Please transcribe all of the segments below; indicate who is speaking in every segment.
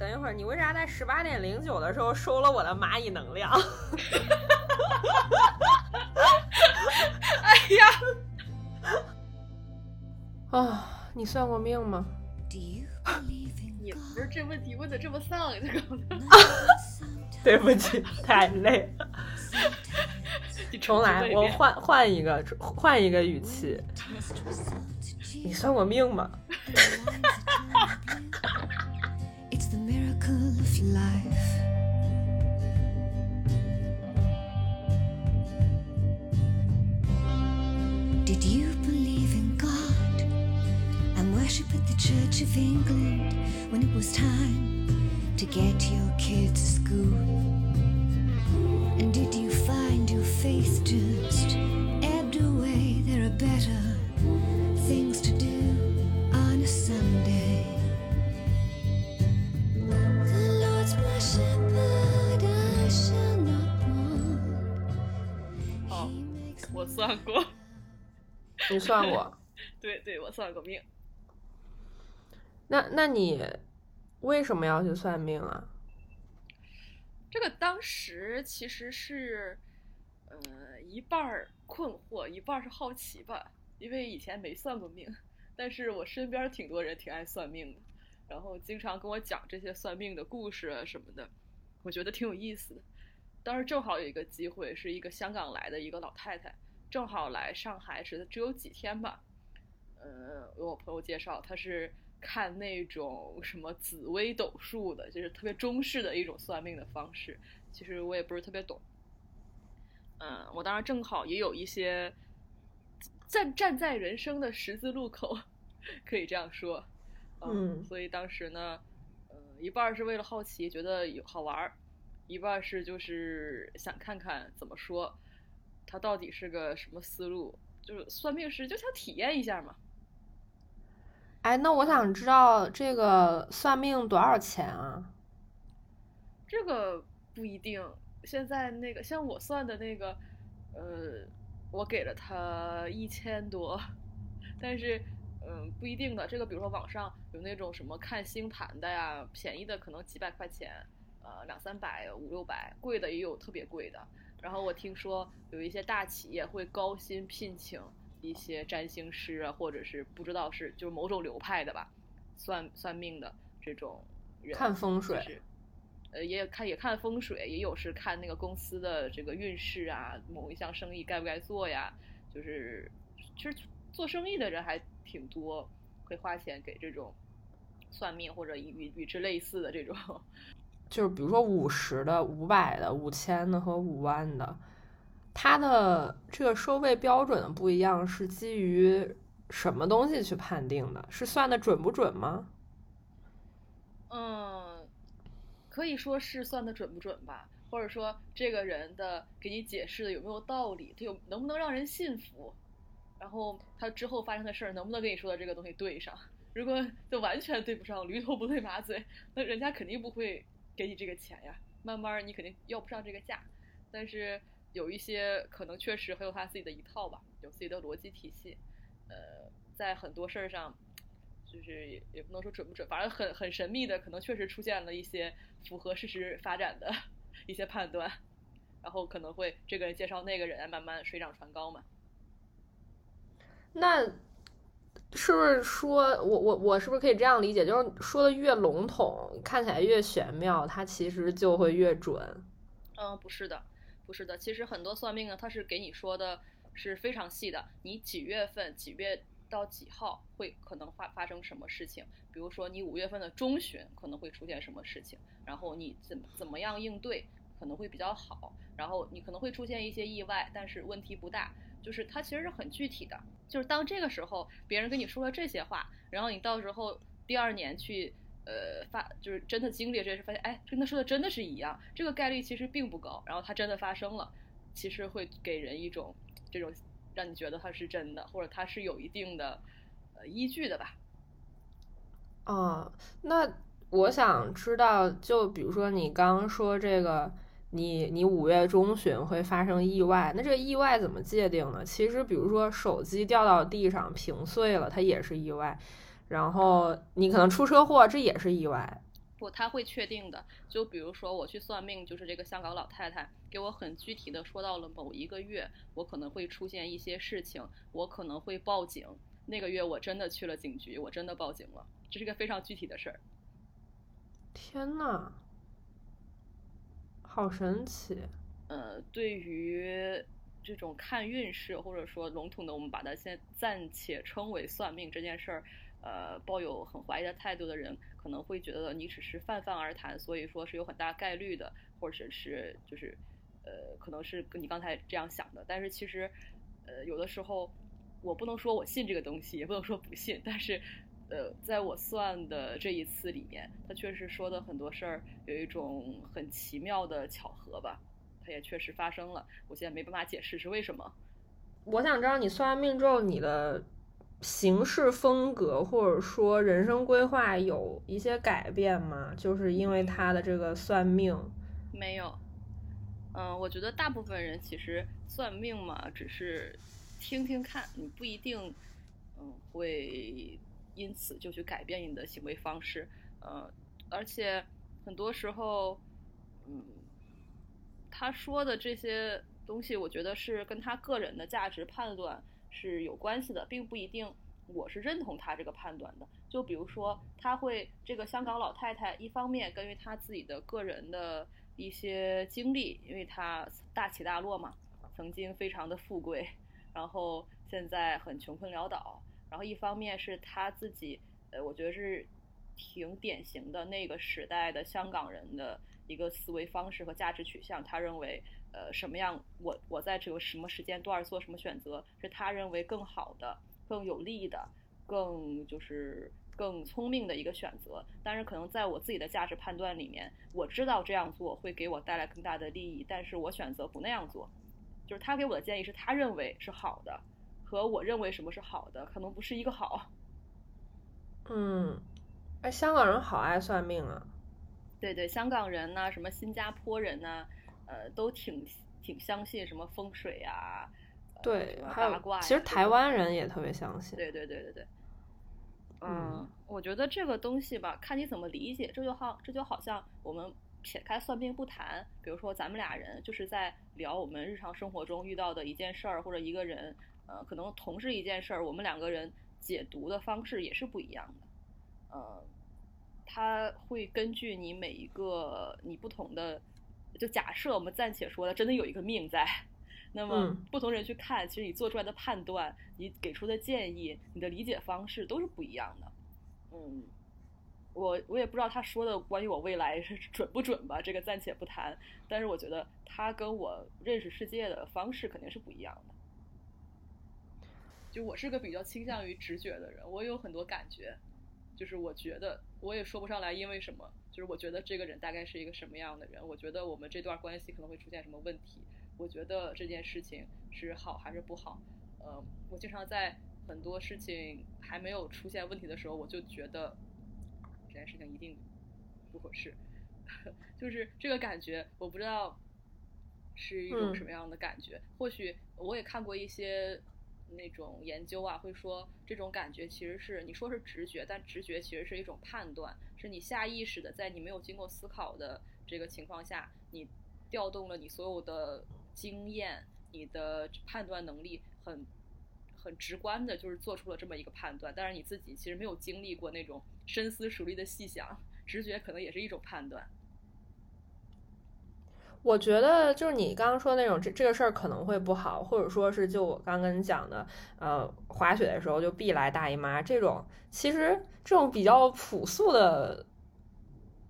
Speaker 1: 等一会儿，你为啥在十八点零九的时候收了我的蚂蚁能量？
Speaker 2: 哎呀！
Speaker 1: 啊，你算过命吗？
Speaker 2: 你不是这问题问的这么丧，这个。
Speaker 1: 对不起，太累了。
Speaker 2: 你
Speaker 1: 重来，我换换一个换一个语气。你算过命吗？
Speaker 3: Miracle of life. Did you believe in God and worship at the Church of England when it was time to get your kids to school?
Speaker 2: 算过，
Speaker 1: 你算过？
Speaker 2: 对对，我算过命。
Speaker 1: 那那你为什么要去算命啊？
Speaker 2: 这个当时其实是，呃，一半儿困惑，一半儿是好奇吧。因为以前没算过命，但是我身边挺多人挺爱算命的，然后经常跟我讲这些算命的故事啊什么的，我觉得挺有意思的。当时正好有一个机会，是一个香港来的一个老太太，正好来上海时只有几天吧。呃，有我朋友介绍，他是看那种什么紫微斗数的，就是特别中式的一种算命的方式。其实我也不是特别懂。嗯，我当时正好也有一些站站在人生的十字路口，可以这样说。
Speaker 1: 嗯
Speaker 2: 所以当时呢，呃，一半儿是为了好奇，觉得有好玩儿，一半儿是就是想看看怎么说，它到底是个什么思路。就是算命师就想体验一下嘛。
Speaker 1: 哎，那我想知道这个算命多少钱啊？
Speaker 2: 这个不一定。现在那个像我算的那个，呃，我给了他一千多，但是嗯不一定的。这个比如说网上有那种什么看星盘的呀，便宜的可能几百块钱，呃两三百五六百，贵的也有特别贵的。然后我听说有一些大企业会高薪聘请一些占星师啊，或者是不知道是就是某种流派的吧，算算命的这种人，
Speaker 1: 看风水
Speaker 2: 就是呃，也看也看风水，也有是看那个公司的这个运势啊，某一项生意该不该做呀？就是其实做生意的人还挺多，会花钱给这种算命或者与与与之类似的这种。
Speaker 1: 就是比如说五十的、五百的、五千的和五万的，它的这个收费标准不一样，是基于什么东西去判定的？是算的准不准吗？
Speaker 2: 嗯，可以说是算的准不准吧，或者说这个人的给你解释的有没有道理，他有能不能让人信服，然后他之后发生的事儿能不能跟你说的这个东西对上。如果就完全对不上，驴头不对马嘴，那人家肯定不会给你这个钱呀。慢慢你肯定要不上这个价，但是有一些可能确实很有他自己的一套吧，有自己的逻辑体系。呃，在很多事儿上，就是也也不能说准不准，反正很很神秘的，可能确实出现了一些符合事实发展的 一些判断，然后可能会这个人介绍那个人，慢慢水涨船高嘛。
Speaker 1: 那是不是说我我我是不是可以这样理解？就是说的越笼统，看起来越玄妙，它其实就会越准。
Speaker 2: 嗯，不是的，不是的。其实很多算命呢，它是给你说的是非常细的，你几月份、几月到几号会可能发发生什么事情。比如说你五月份的中旬可能会出现什么事情，然后你怎怎么样应对可能会比较好。然后你可能会出现一些意外，但是问题不大。就是它其实是很具体的，就是当这个时候别人跟你说了这些话，然后你到时候第二年去。呃，发就是真的经历了这事，发现哎，跟他说的真的是一样，这个概率其实并不高。然后它真的发生了，其实会给人一种这种让你觉得它是真的，或者它是有一定的呃依据的吧。
Speaker 1: 啊，那我想知道，就比如说你刚刚说这个，你你五月中旬会发生意外，那这个意外怎么界定呢？其实，比如说手机掉到地上屏碎了，它也是意外。然后你可能出车祸，这也是意外。
Speaker 2: 不，他会确定的。就比如说我去算命，就是这个香港老太太给我很具体的说到了某一个月，我可能会出现一些事情，我可能会报警。那个月我真的去了警局，我真的报警了，这是个非常具体的事儿。
Speaker 1: 天呐，好神奇！
Speaker 2: 呃，对于这种看运势，或者说笼统的，我们把它先暂且称为算命这件事儿，呃，抱有很怀疑的态度的人，可能会觉得你只是泛泛而谈，所以说是有很大概率的，或者是就是呃，可能是跟你刚才这样想的。但是其实，呃，有的时候我不能说我信这个东西，也不能说不信，但是。呃，在我算的这一次里面，他确实说的很多事儿有一种很奇妙的巧合吧，它也确实发生了。我现在没办法解释是为什么。
Speaker 1: 我想知道你算完命之后，你的行事风格或者说人生规划有一些改变吗？就是因为他的这个算命？
Speaker 2: 没有。嗯，我觉得大部分人其实算命嘛，只是听听看，你不一定嗯会。因此就去改变你的行为方式，呃，而且很多时候，嗯，他说的这些东西，我觉得是跟他个人的价值判断是有关系的，并不一定我是认同他这个判断的。就比如说，他会这个香港老太太，一方面根据他自己的个人的一些经历，因为他大起大落嘛，曾经非常的富贵，然后现在很穷困潦倒。然后一方面是他自己，呃，我觉得是挺典型的那个时代的香港人的一个思维方式和价值取向。他认为，呃，什么样我我在这个什么时间段做什么选择，是他认为更好的、更有利的、更就是更聪明的一个选择。但是可能在我自己的价值判断里面，我知道这样做会给我带来更大的利益，但是我选择不那样做。就是他给我的建议是他认为是好的。和我认为什么是好的，可能不是一个好。
Speaker 1: 嗯，哎，香港人好爱算命啊。
Speaker 2: 对对，香港人呐，什么新加坡人呐，呃，都挺挺相信什么风水啊。
Speaker 1: 对，还有其实台湾人也特别相信。
Speaker 2: 对对对对对。嗯，我觉得这个东西吧，看你怎么理解。这就好，这就好像我们撇开算命不谈，比如说咱们俩人就是在聊我们日常生活中遇到的一件事儿或者一个人。呃，可能同是一件事儿，我们两个人解读的方式也是不一样的。呃，他会根据你每一个你不同的，就假设我们暂且说的真的有一个命在，那么不同人去看，其实你做出来的判断，你给出的建议，你的理解方式都是不一样的。嗯，我我也不知道他说的关于我未来是准不准吧，这个暂且不谈。但是我觉得他跟我认识世界的方式肯定是不一样的。就我是个比较倾向于直觉的人，我有很多感觉，就是我觉得我也说不上来因为什么，就是我觉得这个人大概是一个什么样的人，我觉得我们这段关系可能会出现什么问题，我觉得这件事情是好还是不好，呃，我经常在很多事情还没有出现问题的时候，我就觉得这件事情一定不合适，就是这个感觉，我不知道是一种什么样的感觉，或许我也看过一些。那种研究啊，会说这种感觉其实是你说是直觉，但直觉其实是一种判断，是你下意识的，在你没有经过思考的这个情况下，你调动了你所有的经验，你的判断能力很很直观的，就是做出了这么一个判断。但是你自己其实没有经历过那种深思熟虑的细想，直觉可能也是一种判断。
Speaker 1: 我觉得就是你刚刚说那种这这个事儿可能会不好，或者说是就我刚跟你讲的，呃，滑雪的时候就必来大姨妈这种，其实这种比较朴素的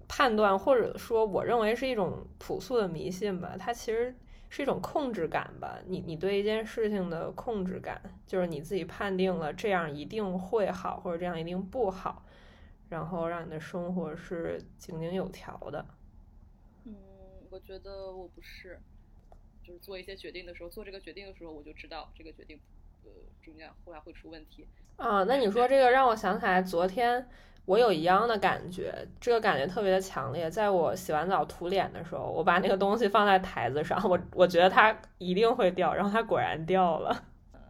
Speaker 1: 判断，或者说我认为是一种朴素的迷信吧，它其实是一种控制感吧。你你对一件事情的控制感，就是你自己判定了这样一定会好，或者这样一定不好，然后让你的生活是井井有条的。
Speaker 2: 我觉得我不是，就是做一些决定的时候，做这个决定的时候，我就知道这个决定，呃，中间后来会出问题。
Speaker 1: 啊，那你说这个让我想起来，昨天我有一样的感觉，这个感觉特别的强烈。在我洗完澡涂脸的时候，我把那个东西放在台子上，我我觉得它一定会掉，然后它果然掉了。
Speaker 2: 呃，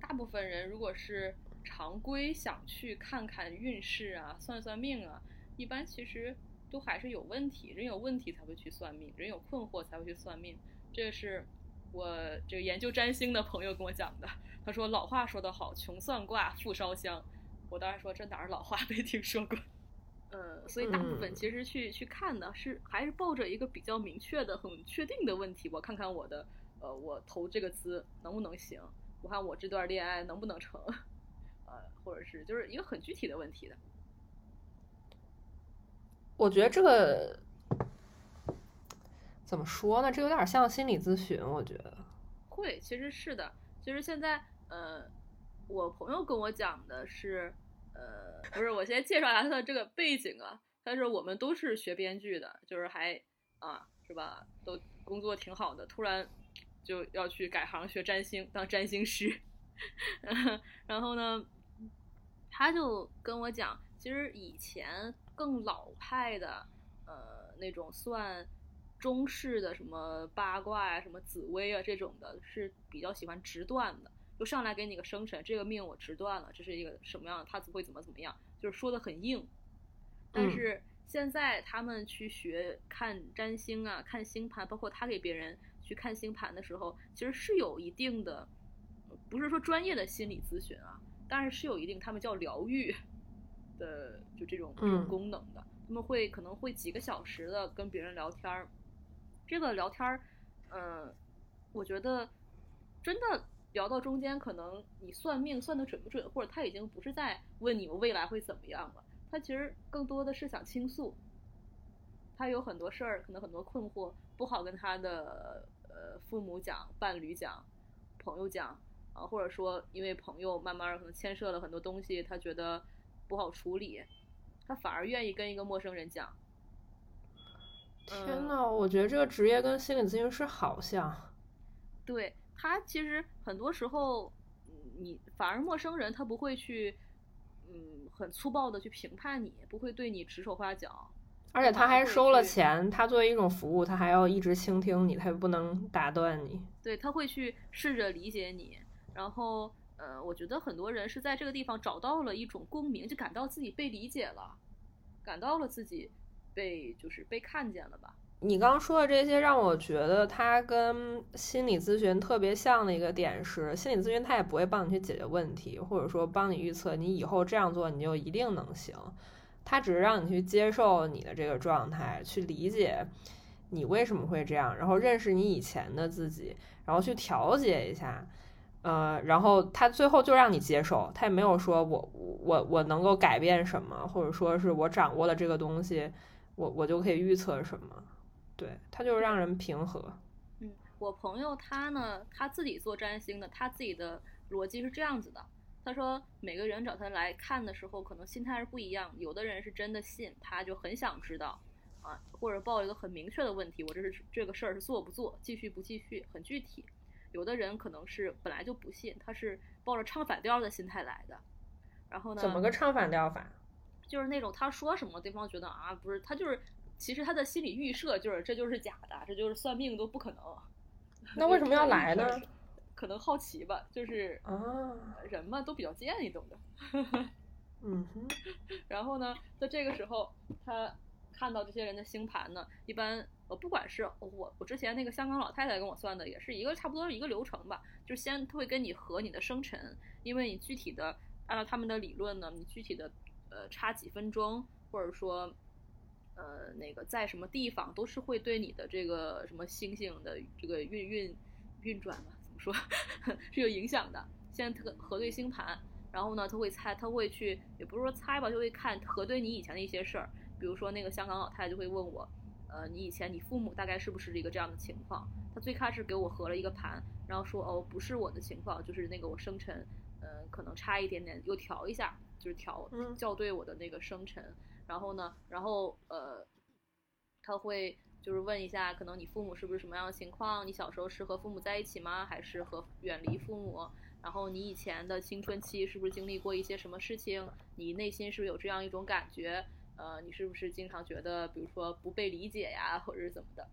Speaker 2: 大部分人如果是常规想去看看运势啊、算算命啊，一般其实都还是有问题，人有问题才会去算命，人有困惑才会去算命。这是我这个研究占星的朋友跟我讲的。他说老话说得好，穷算卦，富烧香。我当时说这哪儿老话没听说过。呃，所以大部分
Speaker 1: 嗯
Speaker 2: 其实去、去看的是还是抱着一个比较明确的、很确定的问题，我看看我的呃，我投这个资能不能行，我看我这段恋爱能不能成，呃，或者是就是一个很具体的问题的。
Speaker 1: 我觉得这个怎么说呢？这有点像心理咨询，我觉得。
Speaker 2: 会，其实是的。其实现在，呃，我朋友跟我讲的是，呃，不是，我先介绍一下他的这个背景啊。他说我们都是学编剧的，就是还啊，是吧？都工作挺好的，突然就要去改行学占星，当占星师。然后呢，他就跟我讲，其实以前更老派的，呃，那种算中式的什么八卦啊、什么紫薇啊这种的，是比较喜欢直断的，就上来给你个生辰，这个命我直断了，这是一个什么样的，他会怎么怎么样，就是说的很硬。但
Speaker 1: 嗯。
Speaker 2: 是现在他们去学看占星啊、看星盘，包括他给别人去看星盘的时候，其实是有一定的，不是说专业的心理咨询啊，但是是有一定他们叫疗愈的，就这种这种
Speaker 1: 嗯
Speaker 2: 功能的。他们会可能会几个小时的跟别人聊天儿，这个聊天儿，嗯、我觉得真的聊到中间，可能你算命算的准不准，或者他已经不是在问你们未来会怎么样了，他其实更多的是想倾诉。他有很多事儿，可能很多困惑，不好跟他的呃父母讲、伴侣讲、朋友讲啊，或者说因为朋友慢慢可能牵涉了很多东西，他觉得不好处理，他反而愿意跟一个陌生人讲。嗯
Speaker 1: 天呐，我觉得这个职业跟心理咨询师好像。
Speaker 2: 对他其实很多时候，嗯你反而陌生人他不会去，嗯，很粗暴的去评判你，不会对你指手画脚，
Speaker 1: 而且他还收了钱，他作为一种服务，他还要一直倾听你，他也不能打断你。
Speaker 2: 对他会去试着理解你，然后呃，我觉得很多人是在这个地方找到了一种共鸣，就感到自己被理解了，感到了自己被就是被看见了吧。
Speaker 1: 你刚说的这些，让我觉得它跟心理咨询特别像的一个点是，心理咨询它也不会帮你去解决问题，或者说帮你预测你以后这样做你就一定能行，它只是让你去接受你的这个状态，去理解你为什么会这样，然后认识你以前的自己，然后去调节一下。呃，然后他最后就让你接受，他也没有说我我我能够改变什么，或者说是我掌握了这个东西，我我就可以预测什么。对，他就是让人平和。
Speaker 2: 嗯，我朋友他呢，他自己做占星的，他自己的逻辑是这样子的。他说，每个人找他来看的时候，可能心态是不一样。有的人是真的信，他就很想知道，啊，或者抱一个很明确的问题，我这是这个事儿是做不做，继续不继续，很具体。有的人可能是本来就不信，他是抱着唱反调的心态来的。然后呢，
Speaker 1: 怎么个唱反调法？
Speaker 2: 就是那种他说什么，对方觉得啊，不是，他就是其实他的心理预设就是这就是假的，这就是算命都不可能。
Speaker 1: 那为什么要来呢？
Speaker 2: 可能好奇吧，就是
Speaker 1: 啊，
Speaker 2: 人嘛都比较贱，你懂的。
Speaker 1: 嗯哼，
Speaker 2: 然后呢，在这个时候，他看到这些人的星盘呢，一般呃，不管是我我之前那个香港老太太跟我算的，也是一个差不多一个流程吧，就是先他会跟你合你的生辰，因为你具体的按照他们的理论呢，你具体的呃差几分钟，或者说呃那个在什么地方，都是会对你的这个什么星星的这个运运运转吧，怎么说 是有影响的。先核核对星盘，然后呢，他会猜，他会去，也不是说猜吧，就会看核对你以前的一些事儿，比如说那个香港老太太就会问我，呃，你以前你父母大概是不是一个这样的情况？他最开始给我合了一个盘，然后说哦，不是我的情况，就是那个我生辰，呃，可能差一点点，又调一下，就是调
Speaker 1: 嗯
Speaker 2: 校对我的那个生辰，然后呢，然后呃，他会。就是问一下，可能你父母是不是什么样的情况？你小时候是和父母在一起吗？还是和远离父母？然后你以前的青春期是不是经历过一些什么事情？你内心是不是有这样一种感觉？呃，你是不是经常觉得，比如说不被理解呀，或者是怎么的？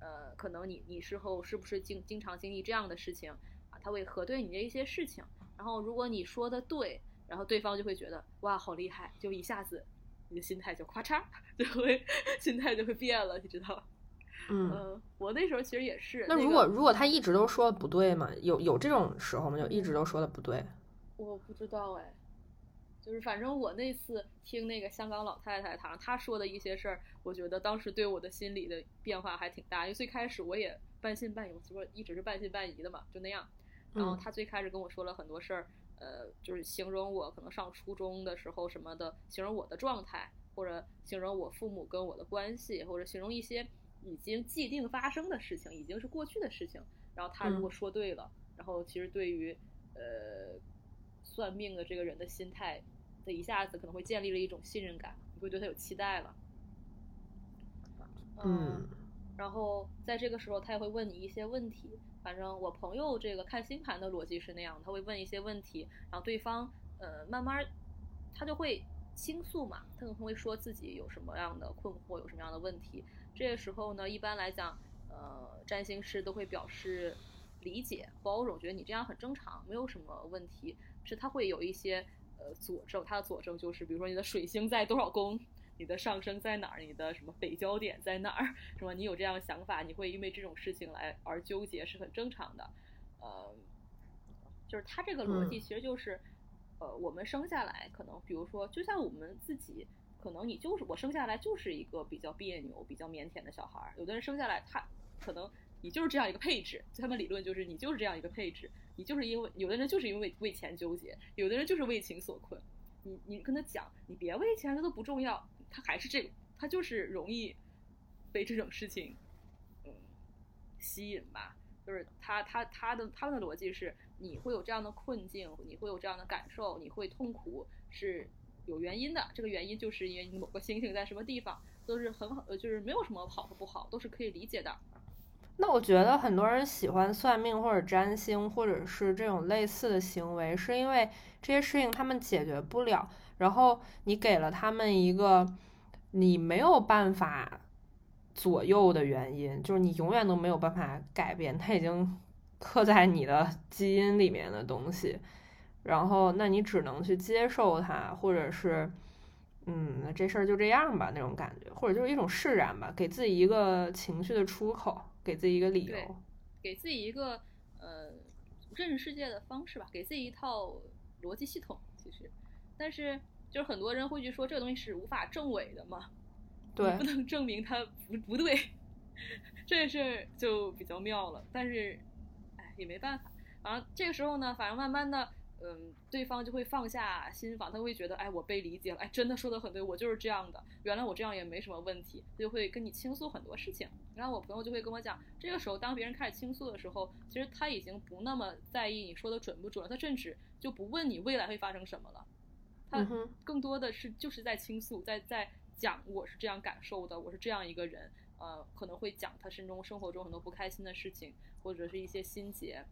Speaker 2: 呃，可能你你事后是不是经经常经历这样的事情啊？他会核对你的一些事情，然后如果你说的对，然后对方就会觉得哇好厉害，就一下子你的心态就咔嚓就会心态就会变了，你知道？
Speaker 1: 嗯，
Speaker 2: 嗯，我那时候其实也是。
Speaker 1: 那如果如果他一直都说的不对嘛，有有这种时候吗？就一直都说的不对？
Speaker 2: 我不知道哎，就是反正我那次听那个香港老太太她她说的一些事儿，我觉得当时对我的心理的变化还挺大。因为最开始我也半信半疑，我一直是半信半疑的嘛，就那样。然后她最开始跟我说了很多事儿，呃，就是形容我可能上初中的时候什么的，形容我的状态，或者形容我父母跟我的关系，或者形容一些已经既定发生的事情，已经是过去的事情。然后她如果说对了，然后其实对于呃。算命的这个人的心态，他一下子可能会建立了一种信任感，你会对他有期待了。
Speaker 1: 嗯，
Speaker 2: 然后在这个时候，他也会问你一些问题。反正我朋友这个看星盘的逻辑是那样，他会问一些问题，然后对方呃慢慢他就会倾诉嘛，他可能会说自己有什么样的困惑，有什么样的问题。这个时候呢，一般来讲，呃，占星师都会表示理解、包容，觉得你这样很正常，没有什么问题。是他会有一些呃佐证，他的佐证就是，比如说你的水星在多少宫，你的上升在哪儿，你的什么北焦点在哪儿，是吧？你有这样的想法，你会因为这种事情来而纠结，是很正常的。呃，就是他这个逻辑其实就是，呃，我们生下来可能，比如说，就像我们自己，可能你就是我生下来就是一个比较别扭、比较腼腆的小孩儿，有的人生下来他可能你就是这样一个配置，他们理论就是你就是这样一个配置。你就是因为有的人就是因为为钱纠结，有的人就是为情所困。你你跟他讲，你别为钱，这都不重要，他还是这个，他就是容易被这种事情嗯吸引吧。就是他他他的他们的逻辑是，你会有这样的困境，你会有这样的感受，你会痛苦是有原因的。这个原因就是因为你某个星星在什么地方，都是很好，就是没有什么好和不好，都是可以理解的。
Speaker 1: 那我觉得很多人喜欢算命或者占星，或者是这种类似的行为，是因为这些事情他们解决不了，然后你给了他们一个你没有办法左右的原因，就是你永远都没有办法改变，它已经 刻在你的基因里面的东西，然后那你只能去接受它，或者是嗯，这事儿就这样吧那种感觉，或者就是一种释然吧，给自己一个情绪的出口。给自己一个理由，
Speaker 2: 给自己一个呃认识世界的方式吧，给自己一套逻辑系统。其实，但是就是很多人会去说这个东西是无法证伪的嘛，
Speaker 1: 对，
Speaker 2: 不能证明它不不对，这事儿就比较妙了。但是，哎，也没办法。反正这个时候呢，反正慢慢的。嗯，对方就会放下心防，他会觉得，哎，我被理解了，哎，真的说的很对，我就是这样的，原来我这样也没什么问题，他就会跟你倾诉很多事情。然后我朋友就会跟我讲，这个时候当别人开始倾诉的时候，其实他已经不那么在意你说的准不准了，他甚至就不问你未来会发生什么了，他更多的是就是在倾诉，在在讲我是这样感受的，我是这样一个人，呃，可能会讲他心中生活中很多不开心的事情，或者是一些心结。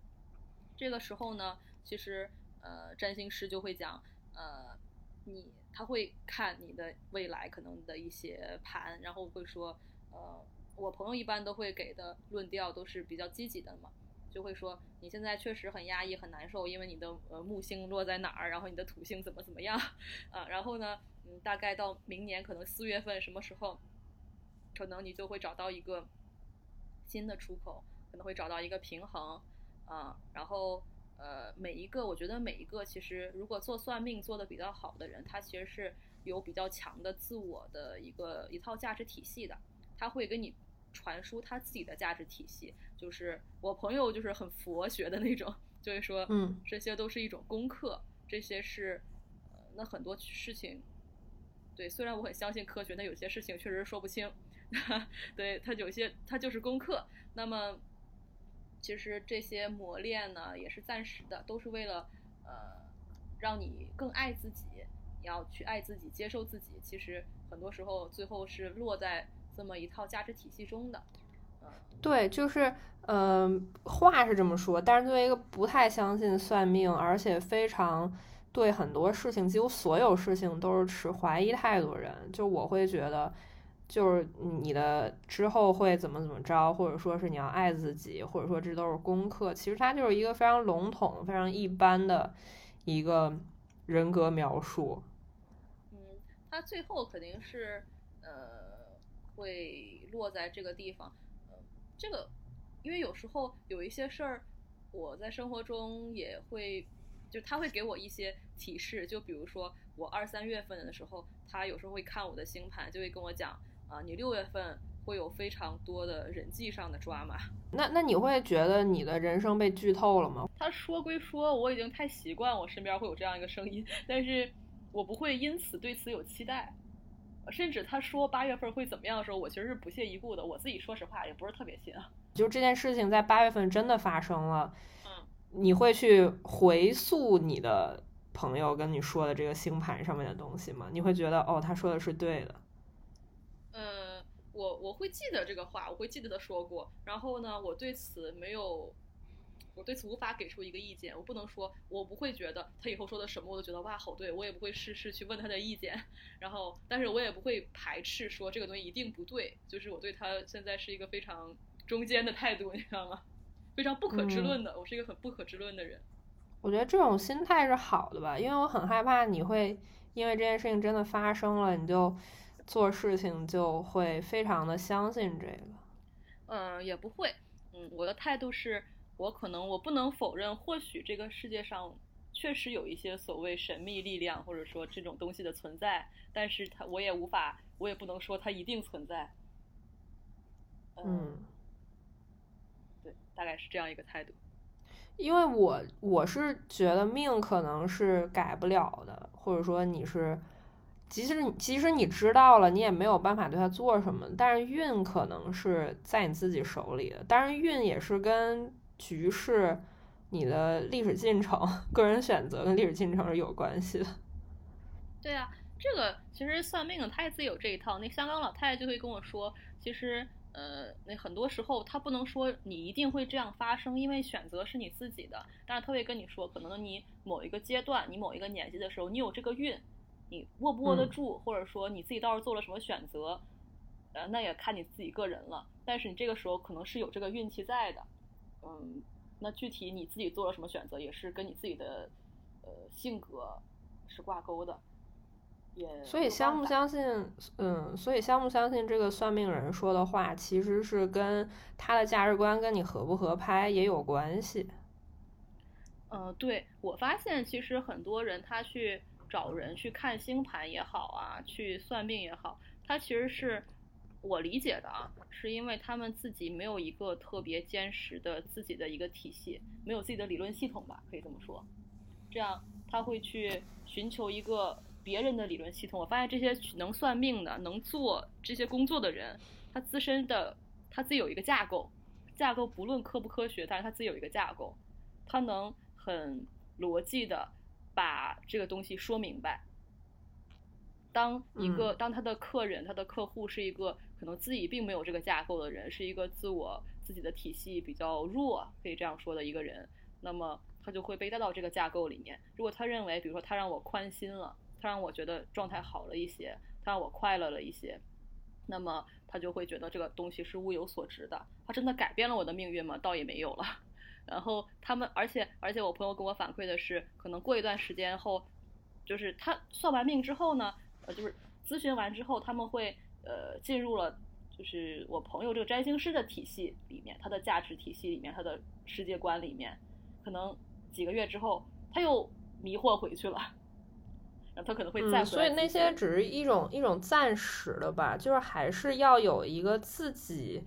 Speaker 2: 这个时候呢，其实。呃，占星师就会讲，呃，你他会看你的未来可能的一些盘，然后会说，呃，我朋友一般都会给的论调都是比较积极的嘛，就会说你现在确实很压抑很难受，因为你的呃木星落在哪儿，然后你的土星怎么怎么样，啊，然后呢，嗯，大概到明年可能四月份什么时候，可能你就会找到一个新的出口，可能会找到一个平衡，啊，然后。呃，每一个我觉得每一个其实，如果做算命做的比较好的人，他其实是有比较强的自我的一个一套价值体系的，他会跟你传输他自己的价值体系。就是我朋友就是很佛学的那种，就会说，
Speaker 1: 嗯，
Speaker 2: 这些都是一种功课，这些是，呃，那很多事情，对，虽然我很相信科学，但有些事情确实说不清，对他有些他就是功课，那么。其实这些磨练呢，也是暂时的，都是为了，呃，让你更爱自己。你要去爱自己，接受自己。其实很多时候，最后是落在这么一套价值体系中的。
Speaker 1: 对，就是，嗯，话是这么说，但是作为一个不太相信算命，而且非常对很多事情，几乎所有事情都是持怀疑态度的人，就我会觉得。就是你的之后会怎么怎么着，或者说是你要爱自己，或者说这都是功课。其实它就是一个非常笼统、非常一般的一个人格描述。
Speaker 2: 嗯，它最后肯定是呃会落在这个地方。呃，这个因为有时候有一些事儿，我在生活中也会，就他会给我一些提示，就比如说我二三月份的时候，他有时候会看我的星盘，就会跟我讲啊，你六月份会有非常多的人际上的抓马。
Speaker 1: 那那你会觉得你的人生被剧透了吗？
Speaker 2: 他说归说，我已经太习惯我身边会有这样一个声音，但是我不会因此对此有期待。甚至他说八月份会怎么样的时候，我其实是不屑一顾的。我自己说实话也不是特别信啊。
Speaker 1: 就这件事情在八月份真的发生了，
Speaker 2: 嗯，
Speaker 1: 你会去回溯你的朋友跟你说的这个星盘上面的东西吗？你会觉得哦，他说的是对的。
Speaker 2: 呃，我我会记得这个话，我会记得他说过。然后呢，我对此没有，我对此无法给出一个意见。我不能说，我不会觉得他以后说的什么我都觉得哇好对，我也不会事事去问他的意见。然后，但是我也不会排斥说这个东西一定不对。就是我对他现在是一个非常中间的态度，你知道吗？非常不可知论的，我是一个很不可知论的人。
Speaker 1: 我觉得这种心态是好的吧，因为我很害怕你会因为这件事情真的发生了，你就做事情就会非常的相信这个。
Speaker 2: 嗯，也不会。嗯，我的态度是，我可能我不能否认，或许这个世界上确实有一些所谓神秘力量，或者说这种东西的存在，但是它我也无法，我也不能说它一定存在。
Speaker 1: 嗯，
Speaker 2: 对，大概是这样一个态度。
Speaker 1: 因为我我是觉得命可能是改不了的，或者说你是，即使你即使你知道了，你也没有办法对他做什么。但是运可能是在你自己手里的，当然运也是跟局势、你的历史进程、个人选择跟历史进程是有关系的。
Speaker 2: 对啊，这个其实算命的他也自己有这一套。那香港老太太就会跟我说，其实呃，那很多时候他不能说你一定会这样发生，因为选择是你自己的。但是他会跟你说，可能你某一个阶段，你某一个年纪的时候，你有这个运，你握不握得
Speaker 1: 嗯
Speaker 2: 住，或者说你自己到时候做了什么选择，呃，那也看你自己个人了。但是你这个时候可能是有这个运气在的，嗯，那具体你自己做了什么选择，也是跟你自己的呃性格是挂钩的。也
Speaker 1: 所以相不相信，嗯，所以相不相信这个算命人说的话，其实是跟他的价值观跟你合不合拍也有关系。
Speaker 2: 呃，对我发现，其实很多人他去找人去看星盘也好啊，去算命也好，他其实是我理解的啊，是因为他们自己没有一个特别坚实的自己的一个体系，没有自己的理论系统吧，可以这么说。这样他会去寻求一个别人的理论系统。我发现这些能算命的、能做这些工作的人，他自身的他自己有一个架构，架构不论科不科学，但是他自己有一个架构，他能很逻辑的把这个东西说明白。当一个、当他的客人、他的客户是一个可能自己并没有这个架构的人，是一个自我自己的体系比较弱，可以这样说的一个人，那么他就会被带到这个架构里面。如果他认为，比如说他让我宽心了，他让我觉得状态好了一些，他让我快乐了一些，那么他就会觉得这个东西是物有所值的。他真的改变了我的命运吗？倒也没有了。然后他们，而且而且我朋友跟我反馈的是，可能过一段时间后，就是他算完命之后呢，呃，就是咨询完之后，他们会呃进入了就是我朋友这个占星师的体系里面，他的价值体系里面，他的世界观里面，可能几个月之后他又迷惑回去了，他可能会再回
Speaker 1: 所以那些只是一种一种暂时的吧，就是还是要有一个自己，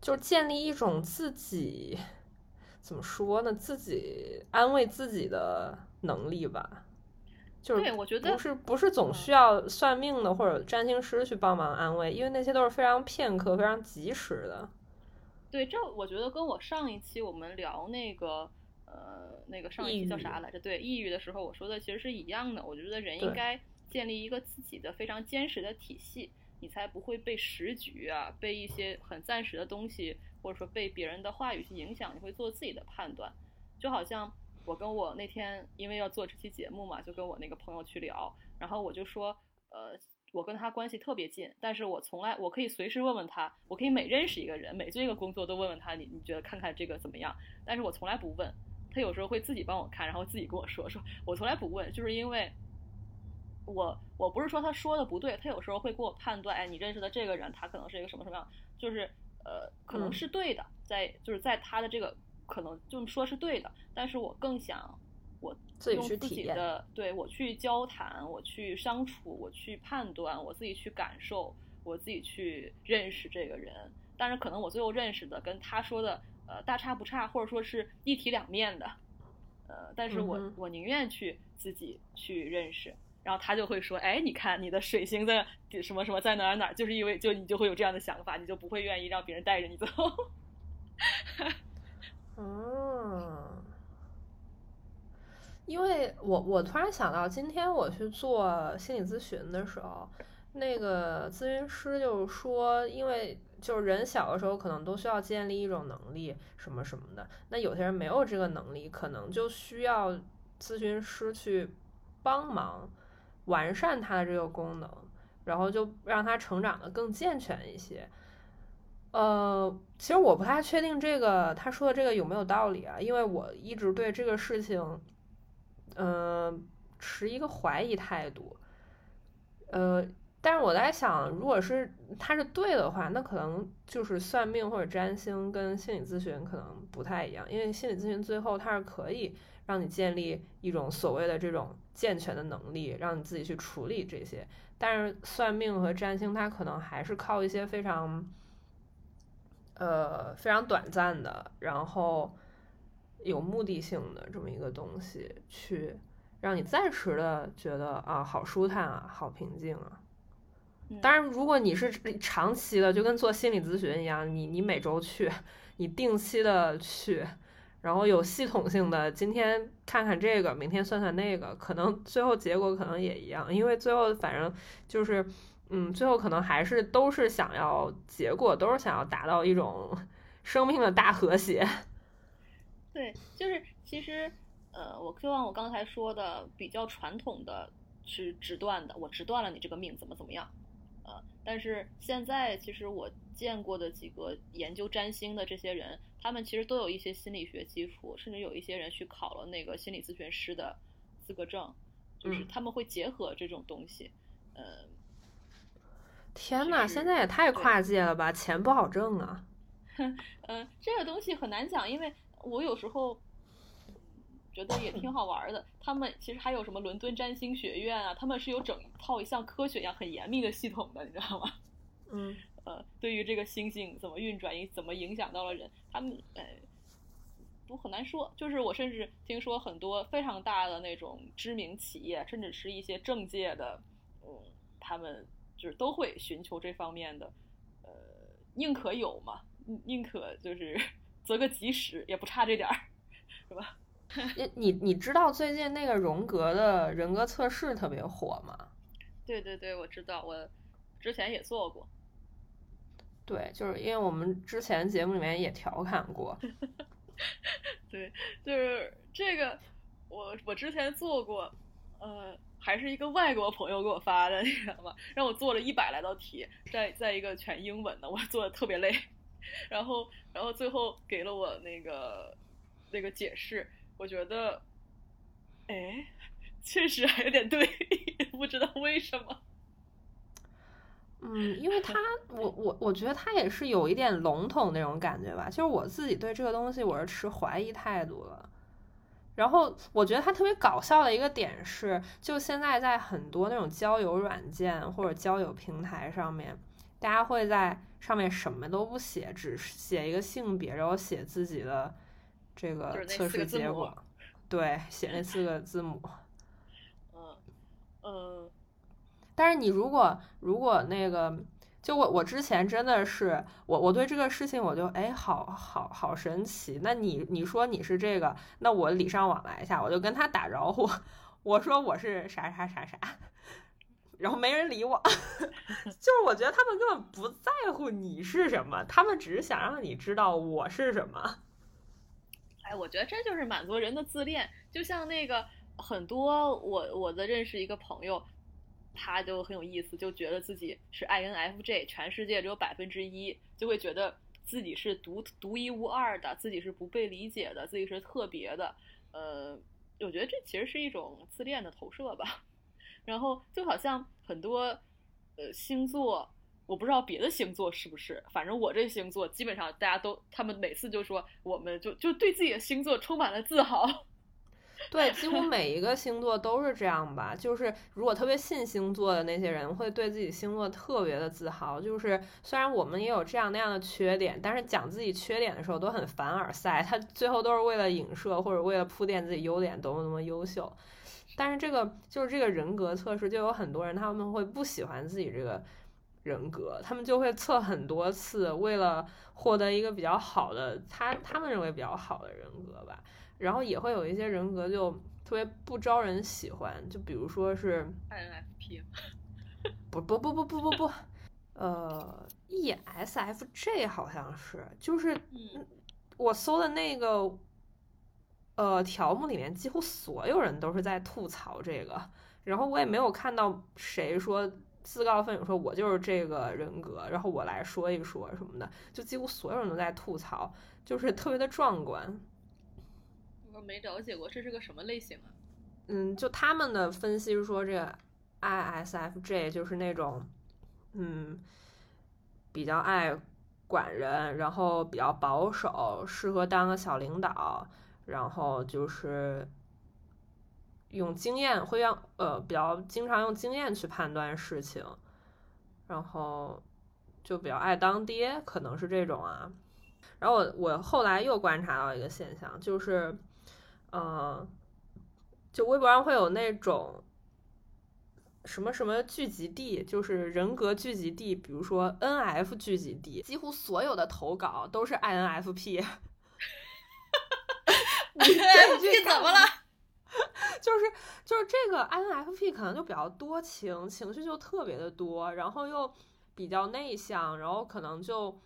Speaker 1: 就是建立一种自己怎么说呢，自己安慰自己的能力吧。就是
Speaker 2: 对我觉得
Speaker 1: 不是不是总
Speaker 2: 嗯
Speaker 1: 需要算命的或者占星师去帮忙安慰，因为那些都是非常片刻、非常及时的。
Speaker 2: 对，这我觉得跟我上一期我们聊那个呃那个上一期叫啥来着？对，抑郁的时候我说的其实是一样的。我觉得人应该建立一个自己的非常坚实的体系，你才不会被时局啊，被一些很暂时的东西，或者说被别人的话语去影响，你会做自己的判断。就好像我跟我那天因为要做这期节目嘛，就跟我那个朋友去聊，然后我就说，呃，我跟他关系特别近，但是我从来我可以随时问问他，我可以每认识一个人，每做一个工作都问问他，你你觉得看看这个怎么样？但是我从来不问，他有时候会自己帮我看，然后自己跟我说，说我从来不问，就是因为我我不是说他说的不对，他有时候会给我判断，哎，你认识的这个人，他可能是一个什么什么样，就是呃，可能
Speaker 1: 嗯
Speaker 2: 是对的，在就是在他的这个可能就说是对的，但是我更想我
Speaker 1: 自己
Speaker 2: 用自己的对我去交谈，我去相处，我去判断，我自己去感受，我自己去认识这个人。但是可能我最后认识的跟他说的呃大差不差，或者说是一体两面的，呃，但是我、
Speaker 1: 嗯
Speaker 2: 我宁愿去自己去认识。然后他就会说：“哎，你看你的水星在什么什么在哪儿哪，就是因为就你就会有这样的想法，你就不会愿意让别人带着你走。
Speaker 1: 嗯，因为我我突然想到，今天我去做心理咨询的时候，那个咨询师就是说，因为就是人小的时候可能都需要建立一种能力什么什么的，那有些人没有这个能力，可能就需要咨询师去帮忙完善他的这个功能，然后就让他成长的更健全一些。呃，其实我不太确定这个他说的这个有没有道理啊，因为我一直对这个事情，呃，持一个怀疑态度。呃，但是我在想，如果是他是对的话，那可能就是算命或者占星跟心理咨询可能不太一样，因为心理咨询最后它是可以让你建立一种所谓的这种健全的能力，让你自己去处理这些。但是算命和占星，它可能还是靠一些非常。呃，非常短暂的，然后有目的性的这么一个东西，去让你暂时的觉得啊，好舒坦啊，好平静啊。
Speaker 2: 嗯
Speaker 1: 当然，如果你是长期的，就跟做心理咨询一样，你你每周去，你定期的去，然后有系统性的，今天看看这个，明天算算那个，可能最后结果可能也一样，因为最后反正就是。嗯，最后可能还是都是想要结果，都是想要达到一种生命的大和谐。
Speaker 2: 对，就是其实，呃，我希望我刚才说的，比较传统的是直断的，我直断了你这个命怎么怎么样，但是现在其实我见过的几个研究占星的这些人，他们其实都有一些心理学基础，甚至有一些人去考了那个心理咨询师的资格证，就是
Speaker 1: 嗯
Speaker 2: 他们会结合这种东西，呃，
Speaker 1: 天呐，现在也太跨界了吧，钱不好挣啊！
Speaker 2: 嗯，这个东西很难讲，因为我有时候觉得也挺好玩儿的。他们其实还有什么伦敦占星学院啊，他们是有整一套像科学一样很严密的系统的，你知道吗？
Speaker 1: 嗯
Speaker 2: 呃，对于这个星星怎么运转，怎么影响到了人，他们呃，都很难说。就是我甚至听说很多非常大的那种知名企业，甚至是一些政界的，嗯，他们就是都会寻求这方面的，呃，宁可有嘛，宁宁可就是 择个吉时，也不差这点儿，是吧？
Speaker 1: 你你你知道最近那个荣格的人格测试特别火吗？
Speaker 2: 对对对，我知道，我之前也做过。
Speaker 1: 对，就是因为我们之前节目里面也调侃过，
Speaker 2: 对，就是这个，我我之前做过，呃，还是一个外国朋友给我发的，你知道吗？让我做了一百来道题，在在一个全英文的，我做的特别累，然后然后最后给了我那个那个解释，我觉得，哎，确实还有点对，不知道为什么。
Speaker 1: 嗯，因为他，我我我觉得他也是有一点笼统那种感觉吧，就是我自己对这个东西我是持怀疑态度的。然后我觉得他特别搞笑的一个点是，就现在在很多那种交友软件或者交友平台上面，大家会在上面什么都不写，只写一个性别，然后写自己的这个测试结果，对，写那四个字母。
Speaker 2: 嗯嗯
Speaker 1: 但是你如果如果那个，就我我之前真的是我我对这个事情我就哎好好好神奇。那你你说你是这个，那我礼尚往来一下，我就跟他打招呼，我说我是啥啥啥啥，然后没人理我。就是我觉得他们根本不在乎你是什么，他们只是想让你知道我是什么。
Speaker 2: 哎，我觉得这就是满足人的自恋，就像那个很多我我的认识一个朋友，他就很有意思，就觉得自己是 INFJ，全世界只有百分之一，就会觉得自己是独独一无二的，自己是不被理解的，自己是特别的。呃，我觉得这其实是一种自恋的投射吧。然后就好像很多呃星座，我不知道别的星座是不是，反正我这星座基本上大家都，他们每次就说我们就就对自己的星座充满了自豪。
Speaker 1: 对，几乎每一个星座都是这样吧。就是如果特别信星座的那些人，会对自己星座特别的自豪。就是虽然我们也有这样那样的缺点，但是讲自己缺点的时候都很凡尔赛，他 最后都是为了影射或者为了铺垫自己优点多么多么优秀。但是这个就是这个人格测试，就有很多人他们会不喜欢自己这个人格，他们就会测很多次，为了获得一个比较好的他他们认为比较好的人格吧。然后也会有一些人格就特别不招人喜欢，就比如说是
Speaker 2: INFP，
Speaker 1: 不不不不不不不，呃，ESFJ 好像是，就是我搜的那个呃条目里面，几乎所有人都是在吐槽这个，然后我也没有看到谁说自告奋勇说我就是这个人格，然后我来说一说什么的，就几乎所有人都在吐槽，就是特别的壮观。
Speaker 2: 我没了解过，这是个什么类型啊？
Speaker 1: 嗯，就他们的分析是说，这个 ISFJ 就是那种，嗯，比较爱管人，然后比较保守，适合当个小领导，然后就是用经验，会让呃比较经常用经验去判断事情，然后就比较爱当爹，可能是这种啊。然后我我后来又观察到一个现象，就是。嗯，就微博上会有那种什么什么聚集地，就是人格聚集地，比如说 N F 聚集地，几乎所有的投稿都是 I N F P。
Speaker 2: 你怎么了？
Speaker 1: 就是就是这个 I N F P 可能就比较多情，情绪就特别的多，然后又比较内向，然后可能就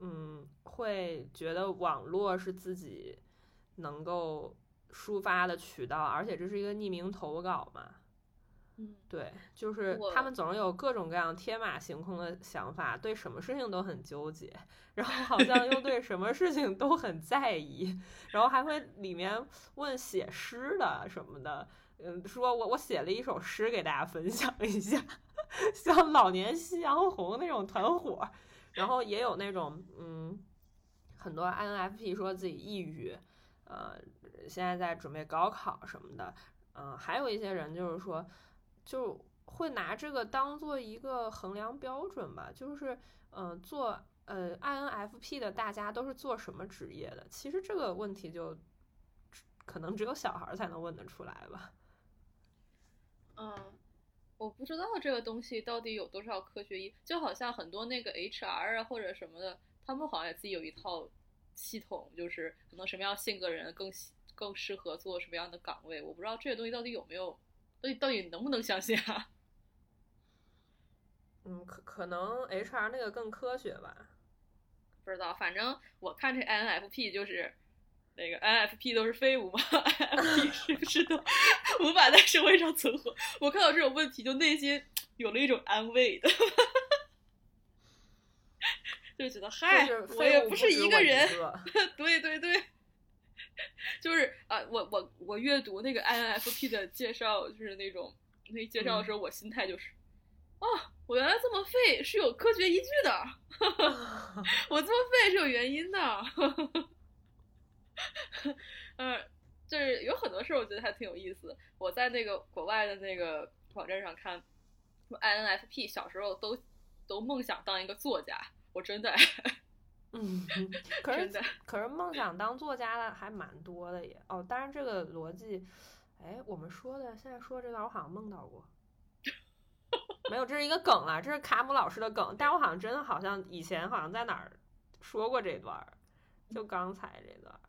Speaker 1: 嗯会觉得网络是自己能够。抒发的渠道，而且这是一个匿名投稿嘛，
Speaker 2: 嗯，
Speaker 1: 对，就是他们总是有各种各样天马行空的想法，对什么事情都很纠结，然后好 像又对什么事情都很在意，然后还会里面问写诗的什么的，嗯，说我我写了一首诗给大家分享一下，像老年夕阳红那种团伙，然后也有那种嗯，很多 INFP 说自己抑郁。呃，现在在准备高考什么的，嗯，还有一些人就是说，就会拿这个当做一个衡量标准吧，就是，嗯，做呃 INFP 的大家都是做什么职业的？其实这个问题就可能只有小孩才能问得出来吧。
Speaker 2: 嗯，我不知道这个东西到底有多少科学依，就好像很多那个 HR 啊或者什么的，他们好像也自己有一套。系统就是可能什么样性格人更更适合做什么样的岗位，我不知道这些东西到底有没有，到底到底能不能相信啊？
Speaker 1: 嗯，可可能 HR 那个更科学吧？
Speaker 2: 不知道，反正我看这 INFP 就是那个 INFP 都是废物嘛，INFP 是不是都无法在社会上存活？我看到这种问题，就内心有了一种安慰的。就觉得嗨，我也不是一个人，对对对，就是啊，我我我阅读那个 INFP 的介绍，就是那种那介绍的时候，我心态就是，哦，我原来这么废是有科学依据的，我这么废是有原因的，嗯，就是有很多事儿，我觉得还挺有意思。我在那个国外的那个网站上看，说 INFP 小时候都都梦想当一个作家。我真的，
Speaker 1: 嗯，可是可是梦想当作家的还蛮多的也。哦，当然这个逻辑，哎，我们说的现在说这段我好像梦到过，没有，这是一个梗了，这是卡姆老师的梗。但我好像真的好像以前好像在哪儿说过这段，就刚才这段。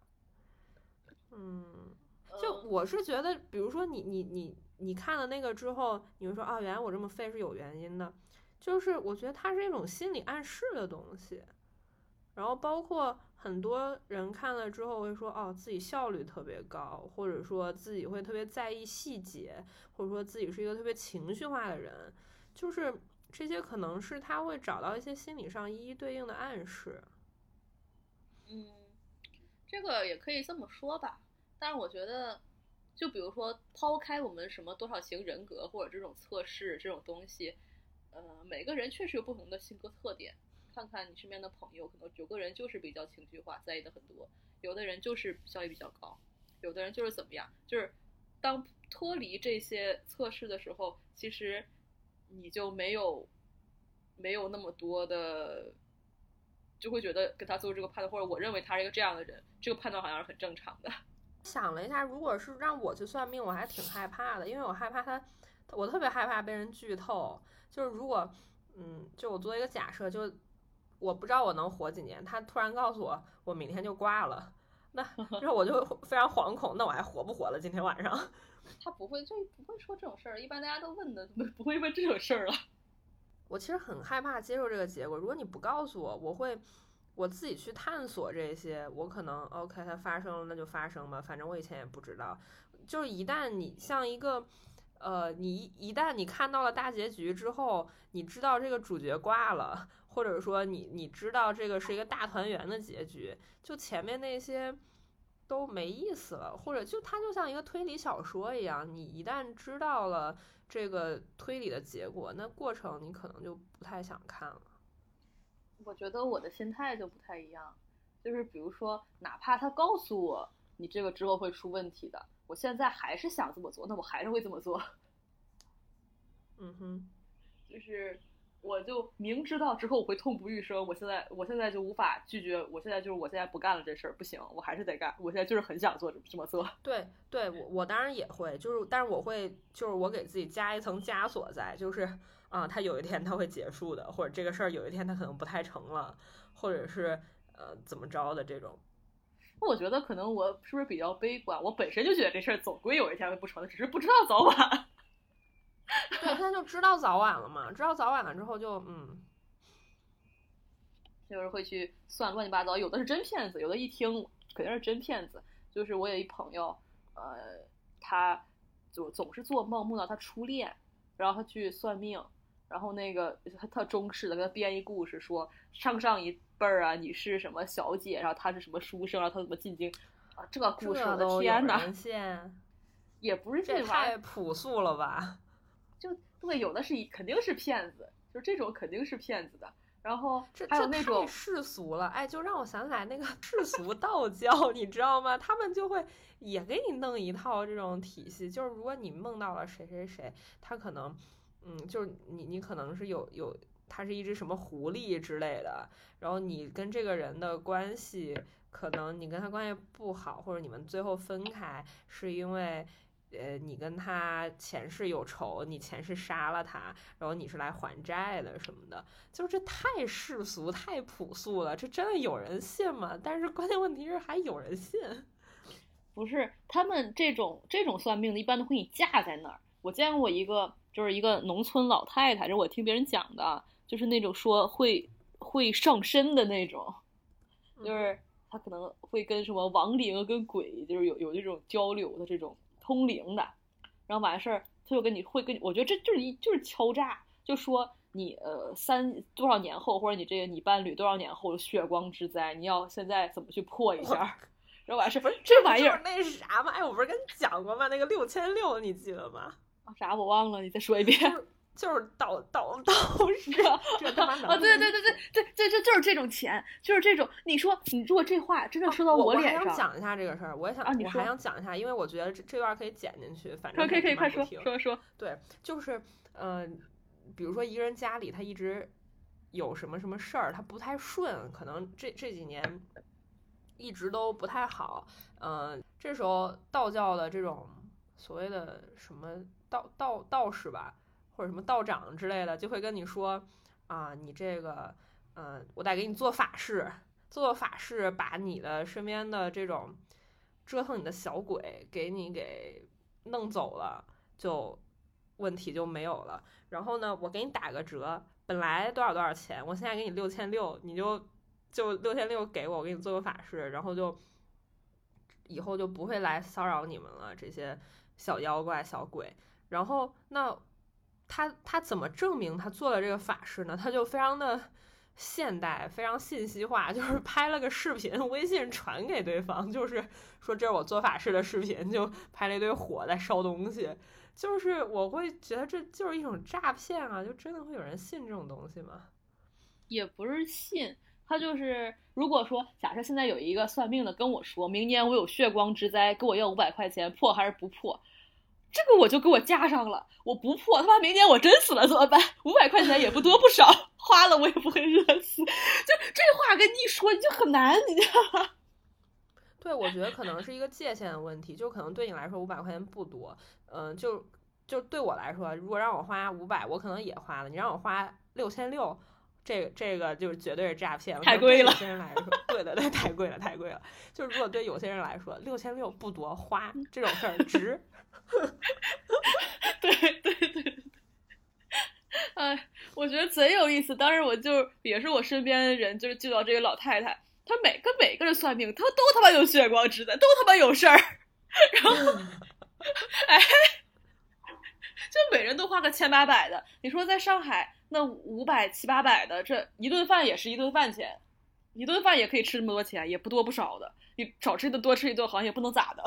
Speaker 1: 嗯，就我是觉得，比如说你你你你看了那个之后，你会说啊，原来我这么废是有原因的。就是我觉得它是一种心理暗示的东西，然后包括很多人看了之后会说，哦，自己效率特别高，或者说自己会特别在意细节，或者说自己是一个特别情绪化的人，就是这些可能是他会找到一些心理上一一对应的暗示。
Speaker 2: 嗯，这个也可以这么说吧，但是我觉得，就比如说，抛开我们什么多少型人格或者这种测试这种东西，呃，每个人确实有不同的性格特点。看看你身边的朋友，可能有个人就是比较情绪化，在意的很多；有的人就是效率比较高，有的人就是怎么样。就是当脱离这些测试的时候，其实你就没有没有那么多的，就会觉得跟他做这个判断，或者我认为他是一个这样的人，这个判断好像是很正常的。
Speaker 1: 想了一下，如果是让我去算命，我还挺害怕的，因为我害怕他，我特别害怕被人剧透。就是如果，嗯，就我做一个假设，就。我不知道我能活几年，他突然告诉我我明天就挂了，那 那我就非常惶恐，那我还活不活了？今天晚上，
Speaker 2: 他不会就不会说这种事儿，一般大家都问的不 不会问这种事儿了。
Speaker 1: 我其实很害怕接受这个结果，如果你不告诉我，我会我自己去探索这些，我可能 OK，它发生了那就发生吧，反正我以前也不知道。就是一旦你像一个。呃，你一旦你看到了大结局之后，你知道这个主角挂了，或者说你你知道这个是一个大团圆的结局，就前面那些都没意思了，或者就它就像一个推理小说一样，你一旦知道了这个推理的结果，那过程你可能就不太想看了。
Speaker 2: 我觉得我的心态就不太一样，就是比如说，哪怕他告诉我你这个之后会出问题的。我现在还是想这么做，那我还是会这么做。
Speaker 1: 嗯哼，
Speaker 2: 就是我就明知道之后我会痛不欲生，我现在我现在就无法拒绝，我现在就是我现在不干了这事儿不行，我还是得干。我现在就是很想做这么做。
Speaker 1: 对对，我我当然也会，就是但是我会就是我给自己加一层枷锁在，就是啊，他有一天他会结束的，或者这个事儿有一天他可能不太成了，或者是呃怎么着的这种。
Speaker 2: 我觉得可能我是不是比较悲观？我本身就觉得这事儿总归有一天会不成的，只是不知道早晚。
Speaker 1: 对，现在就知道早晚了嘛，知道早晚了之后就嗯，
Speaker 2: 就是会去算乱七八糟，有的是真骗子，有的一听肯定是真骗子。就是我有一朋友，呃，他就总是做梦梦到他初恋，然后他去算命，然后那个他特中式的给他编一故事，说上上一。辈儿啊，你是什么小姐？然后他是什么书生？然后他怎么进京？啊，这个故事我的天哪！也不是
Speaker 1: 这太朴素了吧？
Speaker 2: 就对，有的是肯定是骗子，就这种肯定是骗子的。然后
Speaker 1: 这
Speaker 2: 还有那种
Speaker 1: 世俗了，哎，就让我想起来那个 世俗道教，你知道吗？他们就会也给你弄一套这种体系，就是如果你梦到了谁谁谁，他可能，嗯，就是你你可能是有有。他是一只什么狐狸之类的，然后你跟这个人的关系，可能你跟他关系不好，或者你们最后分开，是因为，呃，你跟他前世有仇，你前世杀了他，然后你是来还债的什么的，就是这太世俗、太朴素了，这真的有人信吗？但是关键问题是还有人信，
Speaker 2: 不是他们这种这种算命的，一般都会给你架在那儿。我见过一个，就是一个农村老太太，这我听别人讲的。就是那种说会会上身的那种，就是他可能会跟什么亡灵、跟鬼，就是有有这种交流的这种通灵的，然后完事儿他就跟你会跟，我觉得这就是一就是敲诈，就说你呃三多少年后或者你这个你伴侣多少年后血光之灾，你要现在怎么去破一下，然后完事儿这玩意儿
Speaker 1: 那啥嘛？哎，我不是跟你讲过吗？那个六千六你记得吗？
Speaker 2: 啊啥我忘了，你再说一遍。
Speaker 1: 就是导导导师，这 他妈
Speaker 2: 啊！对对对对对对，就就是这种钱，就是这种。你说你如果这话真的说到我脸上，
Speaker 1: 我想讲一下这个事儿，我也想，我还想讲一下，因为我觉得这这段可以剪进去，反正
Speaker 2: 可以可以快说说说。
Speaker 1: 对，就是呃，比如说一个人家里他一直有什么什么事儿，他不太顺，可能这这几年一直都不太好。嗯，这时候道教的这种所谓的什么道道道士吧。或者什么道长之类的，就会跟你说啊，你这个，嗯，我得给你做法事，做法事把你的身边的这种折腾你的小鬼给你给弄走了，就问题就没有了。然后呢，我给你打个折，本来多少多少钱，我现在给你六千六，你就就六千六给我，我给你做个法事，然后就以后就不会来骚扰你们了，这些小妖怪小鬼。然后那。他他怎么证明他做了这个法事呢？他就非常的现代、非常信息化，就是 拍了个视频，微信传给对方，就是说这是我做法事的视频，就拍了一堆火在烧东西。就是我会觉得这就是一种诈骗啊！就真的会有人信这种东西吗？
Speaker 2: 也不是信，他就是如果说假设现在有一个算命的跟我说，明年我有血光之灾，给我要五百块钱，破还是不破？这个我就给我加上了，我不破，他妈明年我真死了怎么办？五百块钱也不多不少，花了我也不会饿死。就这话跟你说，你就很难，你知道吗？
Speaker 1: 对，我觉得可能是一个界限的问题，就可能对你来说五百块钱不多，嗯，就就对我来说，如果让我花五百，我可能也花了。你让我花六千六，这个这个就是绝对是诈骗，
Speaker 2: 太贵了。
Speaker 1: 有些人来说，对的对，太贵了太贵了。就是如果对有些人来说，六千六不多花，这种事儿值。
Speaker 2: 对对对对，哎，我觉得贼有意思。当时我就也是我身边的人，就是遇到这个老太太，她每跟每个人算命，她都他妈有血光之灾，都他妈有事儿。然后，哎，就每人都花个千八百的。你说在上海那五百七八百的，这一顿饭也是一顿饭钱，一顿饭也可以吃这么多钱，也不多不少的。你少吃一顿多吃一顿，好像也不能咋的，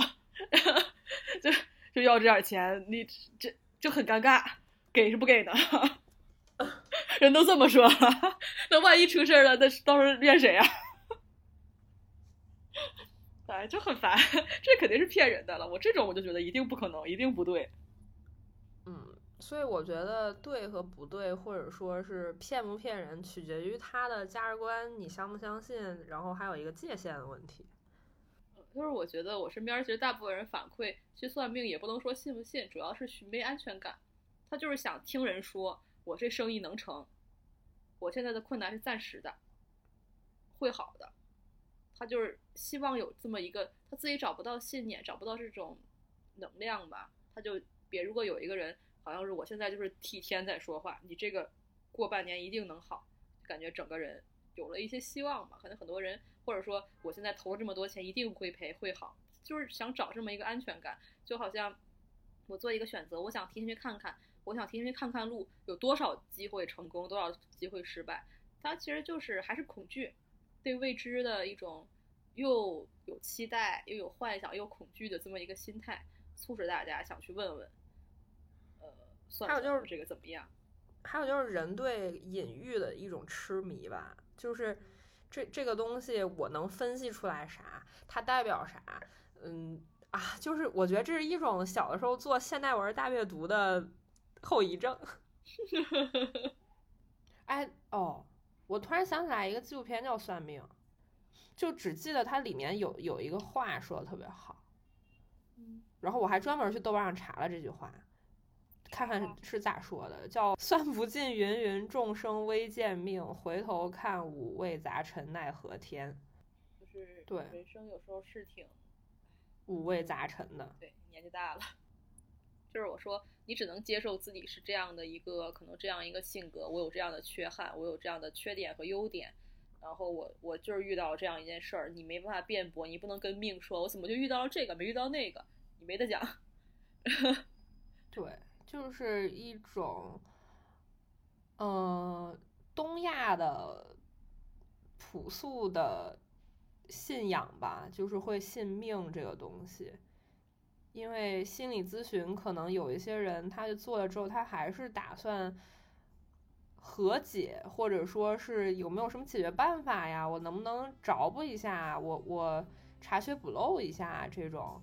Speaker 2: 就。就要这点钱，你这就很尴尬，给是不给呢？人都这么说了，那万一出事了，那到时候怨谁呀？哎，就很烦，这肯定是骗人的了。我这种我就觉得一定不可能，一定不对。
Speaker 1: 所以我觉得对和不对，或者说是骗不骗人，取决于他的价值观，你相不相信，然后还有一个界限的问题。
Speaker 2: 就是我觉得我身边其实大部分人反馈去算命也不能说信不信，主要是寻没安全感。他就是想听人说我这生意能成，我现在的困难是暂时的，会好的。他就是希望有这么一个，他自己找不到信念，找不到这种能量吧，他就别如果有一个人好像是我现在就是替天在说话，你这个过半年一定能好，感觉整个人有了一些希望吧。可能很多人。或者说，我现在投了这么多钱，一定会赔，会好，就是想找这么一个安全感，就好像我做一个选择，我想提前去看看，我想提前去看看路，有多少机会成功，多少机会失败，它其实就是还是恐惧，对未知的一种又有期待又有幻想又恐惧的这么一个心态，促使大家想去问问，算
Speaker 1: 还有就是
Speaker 2: 这个怎么样？
Speaker 1: 还有就是人对隐喻的一种痴迷吧，就是。这这个东西我能分析出来啥？它代表啥？嗯啊，就是我觉得这是一种小的时候做现代文大阅读的后遗症。哎哦，我突然想起来一个纪录片叫《算命》，就只记得它里面有有一个话说的特别好。然后我还专门去豆瓣上查了这句话。看看是咋说的，叫“算不尽芸芸众生微贱命，回头看五味杂陈奈何天”。
Speaker 2: 就是
Speaker 1: 对
Speaker 2: 人生有时候是挺
Speaker 1: 五味杂陈的。
Speaker 2: 对，年纪大了，就是我说你只能接受自己是这样的一个，可能这样一个性格，我有这样的缺憾，我有这样的缺点和优点，然后我我就是遇到这样一件事儿，你没办法辩驳，你不能跟命说，我怎么就遇到了这个，没遇到那个，你没得讲。
Speaker 1: 对。就是一种，嗯，东亚的朴素的信仰吧，就是会信命这个东西。因为心理咨询，可能有一些人，他就做了之后，他还是打算和解，或者说是有没有什么解决办法呀？我能不能找补一下？我我查缺补漏一下这种。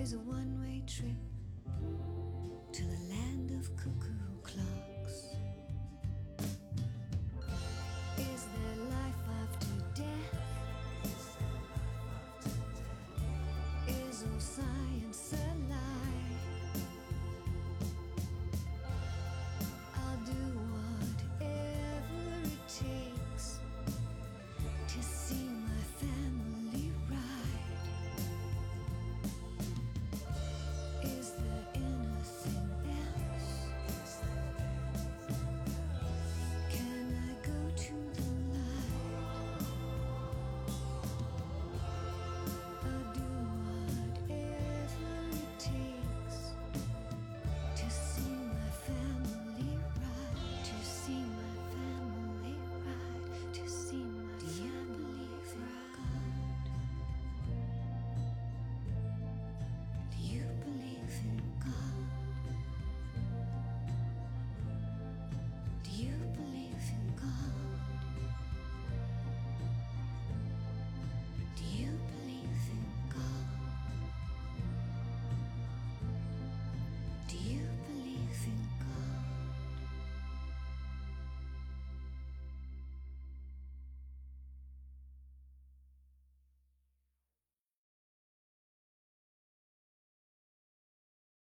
Speaker 3: is a one way trip to the land of cuckoo clock.